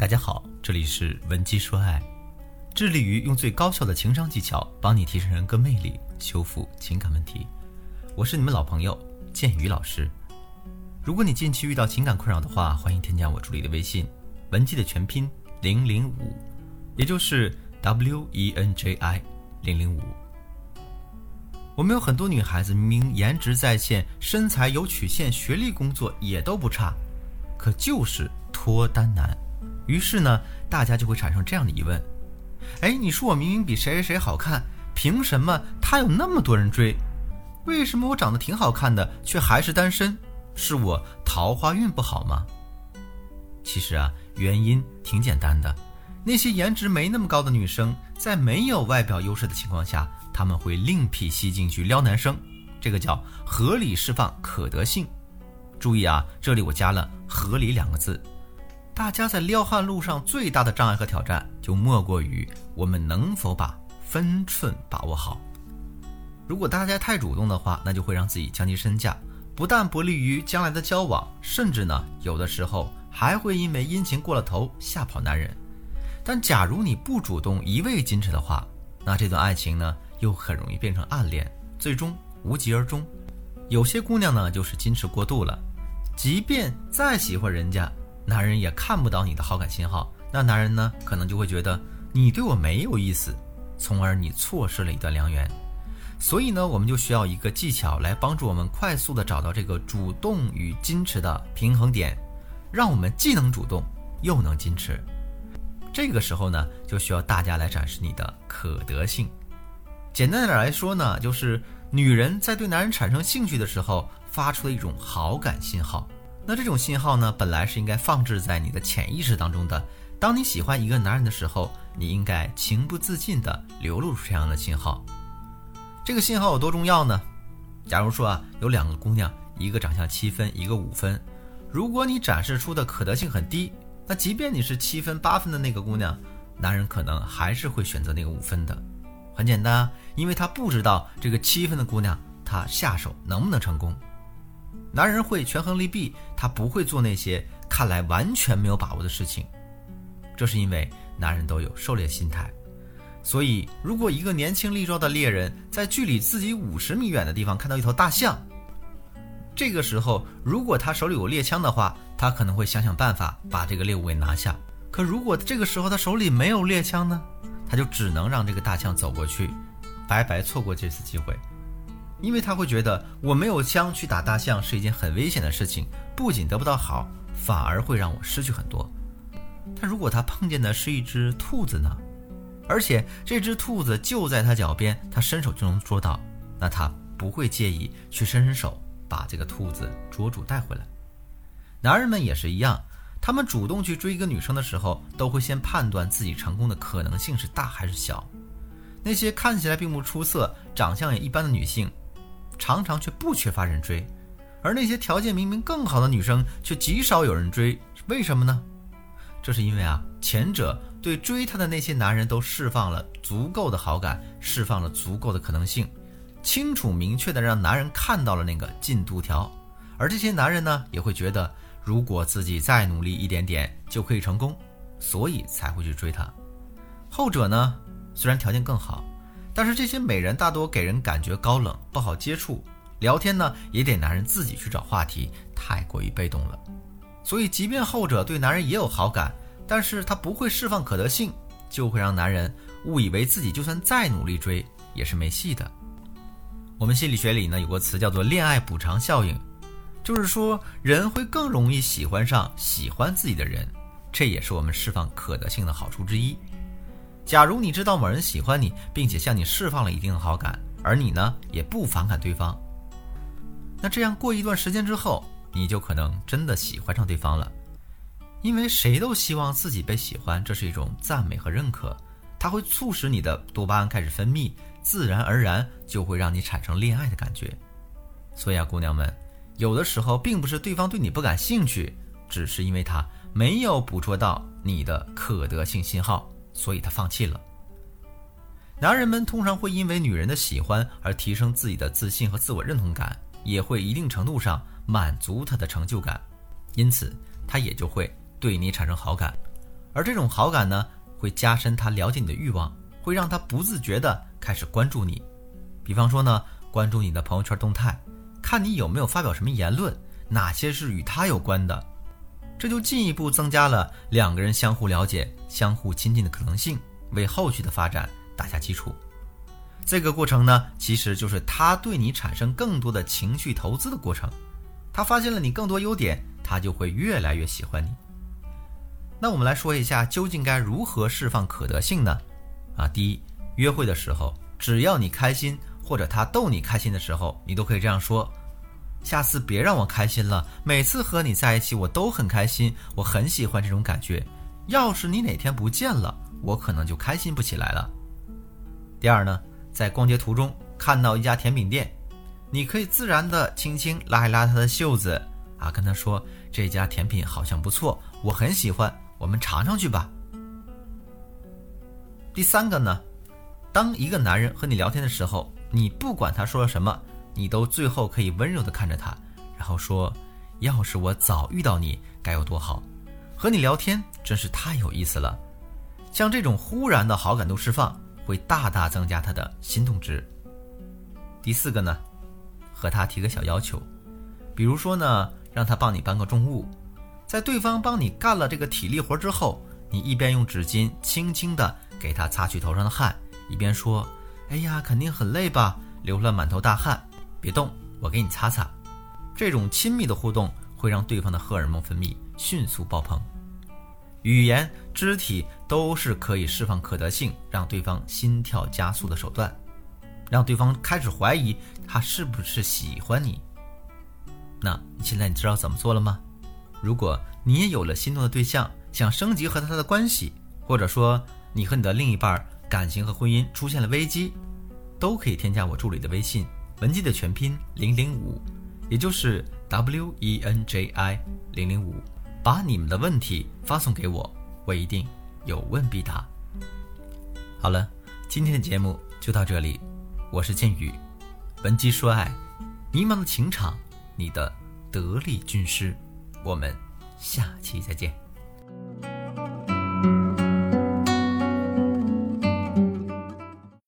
大家好，这里是文姬说爱，致力于用最高效的情商技巧帮你提升人格魅力，修复情感问题。我是你们老朋友建宇老师。如果你近期遇到情感困扰的话，欢迎添加我助理的微信文姬的全拼零零五，也就是 W E N J I 零零五。我们有很多女孩子，明明颜值在线，身材有曲线，学历、工作也都不差，可就是脱单难。于是呢，大家就会产生这样的疑问：哎，你说我明明比谁谁谁好看，凭什么他有那么多人追？为什么我长得挺好看的，却还是单身？是我桃花运不好吗？其实啊，原因挺简单的。那些颜值没那么高的女生，在没有外表优势的情况下，他们会另辟蹊径去撩男生，这个叫合理释放可得性。注意啊，这里我加了“合理”两个字。大家在撩汉路上最大的障碍和挑战，就莫过于我们能否把分寸把握好。如果大家太主动的话，那就会让自己降低身价，不但不利于将来的交往，甚至呢，有的时候还会因为殷勤过了头吓跑男人。但假如你不主动，一味矜持的话，那这段爱情呢，又很容易变成暗恋，最终无疾而终。有些姑娘呢，就是矜持过度了，即便再喜欢人家，男人也看不到你的好感信号，那男人呢，可能就会觉得你对我没有意思，从而你错失了一段良缘。所以呢，我们就需要一个技巧来帮助我们快速的找到这个主动与矜持的平衡点，让我们既能主动又能矜持。这个时候呢，就需要大家来展示你的可得性。简单点来说呢，就是女人在对男人产生兴趣的时候，发出的一种好感信号。那这种信号呢，本来是应该放置在你的潜意识当中的。当你喜欢一个男人的时候，你应该情不自禁地流露出这样的信号。这个信号有多重要呢？假如说啊，有两个姑娘，一个长相七分，一个五分，如果你展示出的可得性很低。那即便你是七分八分的那个姑娘，男人可能还是会选择那个五分的。很简单，因为他不知道这个七分的姑娘他下手能不能成功。男人会权衡利弊，他不会做那些看来完全没有把握的事情。这是因为男人都有狩猎心态。所以，如果一个年轻力壮的猎人在距离自己五十米远的地方看到一头大象，这个时候，如果他手里有猎枪的话，他可能会想想办法把这个猎物给拿下。可如果这个时候他手里没有猎枪呢，他就只能让这个大象走过去，白白错过这次机会。因为他会觉得我没有枪去打大象是一件很危险的事情，不仅得不到好，反而会让我失去很多。但如果他碰见的是一只兔子呢？而且这只兔子就在他脚边，他伸手就能捉到，那他不会介意去伸伸手。把这个兔子捉住带回来。男人们也是一样，他们主动去追一个女生的时候，都会先判断自己成功的可能性是大还是小。那些看起来并不出色、长相也一般的女性，常常却不缺乏人追；而那些条件明明更好的女生，却极少有人追。为什么呢？这是因为啊，前者对追她的那些男人都释放了足够的好感，释放了足够的可能性。清楚明确的让男人看到了那个进度条，而这些男人呢，也会觉得如果自己再努力一点点就可以成功，所以才会去追她。后者呢，虽然条件更好，但是这些美人大多给人感觉高冷，不好接触，聊天呢也得男人自己去找话题，太过于被动了。所以，即便后者对男人也有好感，但是他不会释放可得性，就会让男人误以为自己就算再努力追也是没戏的。我们心理学里呢有个词叫做恋爱补偿效应，就是说人会更容易喜欢上喜欢自己的人，这也是我们释放可得性的好处之一。假如你知道某人喜欢你，并且向你释放了一定的好感，而你呢也不反感对方，那这样过一段时间之后，你就可能真的喜欢上对方了。因为谁都希望自己被喜欢，这是一种赞美和认可，它会促使你的多巴胺开始分泌。自然而然就会让你产生恋爱的感觉，所以啊，姑娘们，有的时候并不是对方对你不感兴趣，只是因为他没有捕捉到你的可得性信号，所以他放弃了。男人们通常会因为女人的喜欢而提升自己的自信和自我认同感，也会一定程度上满足他的成就感，因此他也就会对你产生好感。而这种好感呢，会加深他了解你的欲望，会让他不自觉地开始关注你。比方说呢，关注你的朋友圈动态，看你有没有发表什么言论，哪些是与他有关的，这就进一步增加了两个人相互了解、相互亲近的可能性，为后续的发展打下基础。这个过程呢，其实就是他对你产生更多的情绪投资的过程。他发现了你更多优点，他就会越来越喜欢你。那我们来说一下，究竟该如何释放可得性呢？啊，第一，约会的时候，只要你开心，或者他逗你开心的时候，你都可以这样说：下次别让我开心了，每次和你在一起我都很开心，我很喜欢这种感觉。要是你哪天不见了，我可能就开心不起来了。第二呢，在逛街途中看到一家甜品店。你可以自然的轻轻拉一拉他的袖子，啊，跟他说这家甜品好像不错，我很喜欢，我们尝尝去吧。第三个呢，当一个男人和你聊天的时候，你不管他说了什么，你都最后可以温柔地看着他，然后说，要是我早遇到你该有多好，和你聊天真是太有意思了。像这种忽然的好感度释放，会大大增加他的心动值。第四个呢？和他提个小要求，比如说呢，让他帮你搬个重物，在对方帮你干了这个体力活之后，你一边用纸巾轻轻地给他擦去头上的汗，一边说：“哎呀，肯定很累吧，流了满头大汗，别动，我给你擦擦。”这种亲密的互动会让对方的荷尔蒙分泌迅速爆棚，语言、肢体都是可以释放可得性，让对方心跳加速的手段。让对方开始怀疑他是不是喜欢你。那现在你知道怎么做了吗？如果你也有了心动的对象，想升级和他的关系，或者说你和你的另一半感情和婚姻出现了危机，都可以添加我助理的微信文姬的全拼零零五，也就是 W E N J I 零零五，把你们的问题发送给我，我一定有问必答。好了，今天的节目就到这里。我是剑宇，闻鸡说爱，迷茫的情场，你的得力军师。我们下期再见。